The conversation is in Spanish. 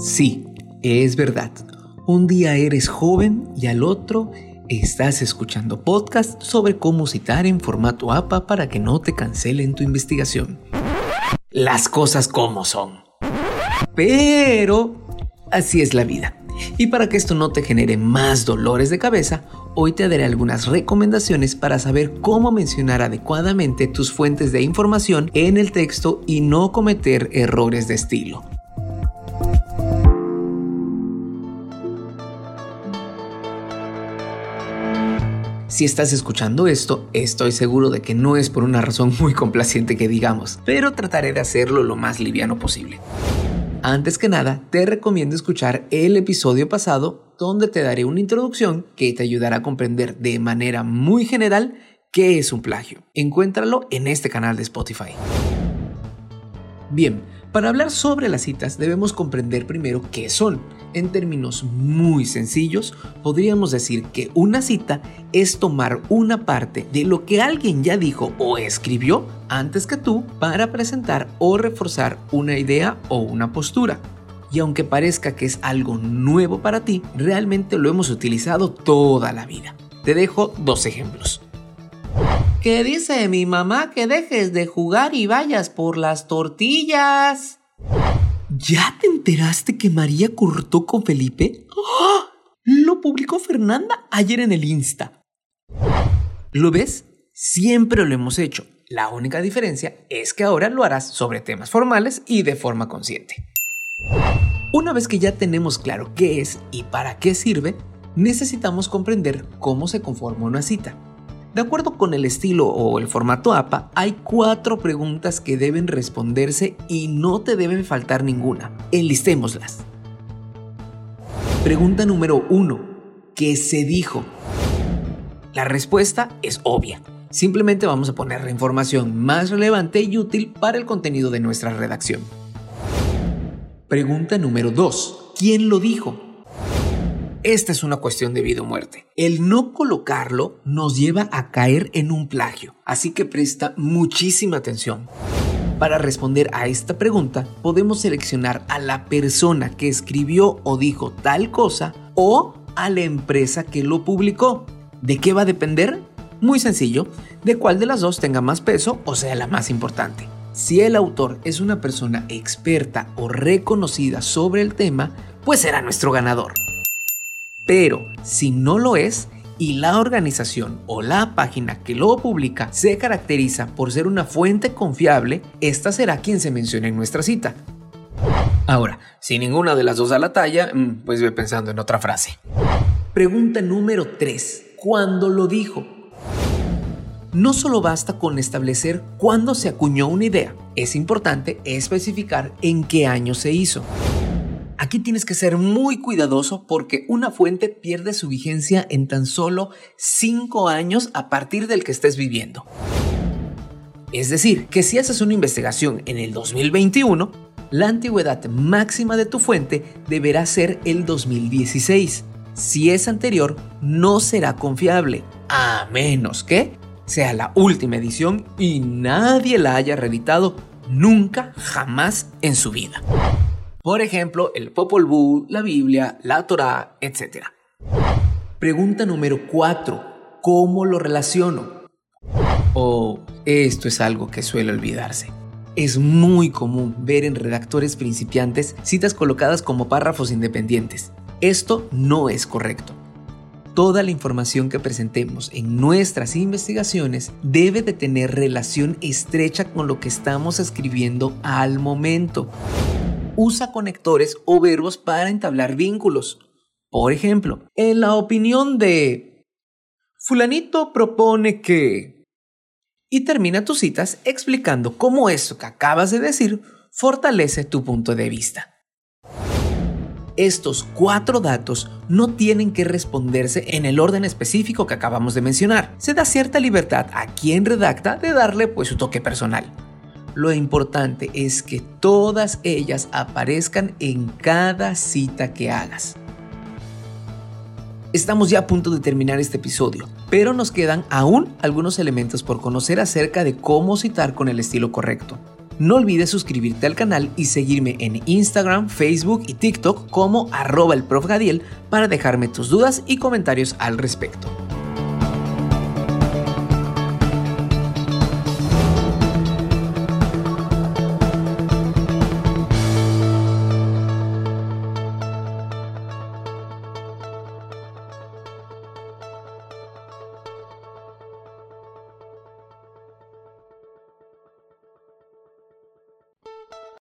Sí, es verdad. Un día eres joven y al otro estás escuchando podcast sobre cómo citar en formato APA para que no te cancelen tu investigación. Las cosas como son. Pero así es la vida. Y para que esto no te genere más dolores de cabeza, hoy te daré algunas recomendaciones para saber cómo mencionar adecuadamente tus fuentes de información en el texto y no cometer errores de estilo. Si estás escuchando esto, estoy seguro de que no es por una razón muy complaciente que digamos, pero trataré de hacerlo lo más liviano posible. Antes que nada, te recomiendo escuchar el episodio pasado donde te daré una introducción que te ayudará a comprender de manera muy general qué es un plagio. Encuéntralo en este canal de Spotify. Bien, para hablar sobre las citas debemos comprender primero qué son. En términos muy sencillos, podríamos decir que una cita es tomar una parte de lo que alguien ya dijo o escribió antes que tú para presentar o reforzar una idea o una postura. Y aunque parezca que es algo nuevo para ti, realmente lo hemos utilizado toda la vida. Te dejo dos ejemplos. ¿Qué dice mi mamá que dejes de jugar y vayas por las tortillas? ¿Ya te enteraste que María cortó con Felipe? ¡Ah! Lo publicó Fernanda ayer en el Insta. ¿Lo ves? Siempre lo hemos hecho. La única diferencia es que ahora lo harás sobre temas formales y de forma consciente. Una vez que ya tenemos claro qué es y para qué sirve, necesitamos comprender cómo se conforma una cita. De acuerdo con el estilo o el formato APA, hay cuatro preguntas que deben responderse y no te deben faltar ninguna. Enlistémoslas. Pregunta número 1. ¿Qué se dijo? La respuesta es obvia. Simplemente vamos a poner la información más relevante y útil para el contenido de nuestra redacción. Pregunta número 2. ¿Quién lo dijo? Esta es una cuestión de vida o muerte. El no colocarlo nos lleva a caer en un plagio, así que presta muchísima atención. Para responder a esta pregunta, podemos seleccionar a la persona que escribió o dijo tal cosa o a la empresa que lo publicó. ¿De qué va a depender? Muy sencillo, de cuál de las dos tenga más peso o sea la más importante. Si el autor es una persona experta o reconocida sobre el tema, pues será nuestro ganador. Pero si no lo es y la organización o la página que lo publica se caracteriza por ser una fuente confiable, esta será quien se mencione en nuestra cita. Ahora, si ninguna de las dos da la talla, mm, pues ve pensando en otra frase. Pregunta número 3. ¿Cuándo lo dijo? No solo basta con establecer cuándo se acuñó una idea, es importante especificar en qué año se hizo. Aquí tienes que ser muy cuidadoso porque una fuente pierde su vigencia en tan solo 5 años a partir del que estés viviendo. Es decir, que si haces una investigación en el 2021, la antigüedad máxima de tu fuente deberá ser el 2016. Si es anterior, no será confiable, a menos que sea la última edición y nadie la haya reeditado nunca, jamás en su vida. Por ejemplo, el Popol Vuh, la Biblia, la Torá, etc. Pregunta número 4. ¿Cómo lo relaciono? O esto es algo que suele olvidarse. Es muy común ver en redactores principiantes citas colocadas como párrafos independientes. Esto no es correcto. Toda la información que presentemos en nuestras investigaciones debe de tener relación estrecha con lo que estamos escribiendo al momento usa conectores o verbos para entablar vínculos. Por ejemplo, en la opinión de fulanito propone que... Y termina tus citas explicando cómo eso que acabas de decir fortalece tu punto de vista. Estos cuatro datos no tienen que responderse en el orden específico que acabamos de mencionar. Se da cierta libertad a quien redacta de darle pues su toque personal. Lo importante es que todas ellas aparezcan en cada cita que hagas. Estamos ya a punto de terminar este episodio, pero nos quedan aún algunos elementos por conocer acerca de cómo citar con el estilo correcto. No olvides suscribirte al canal y seguirme en Instagram, Facebook y TikTok como arroba el prof Gadiel para dejarme tus dudas y comentarios al respecto.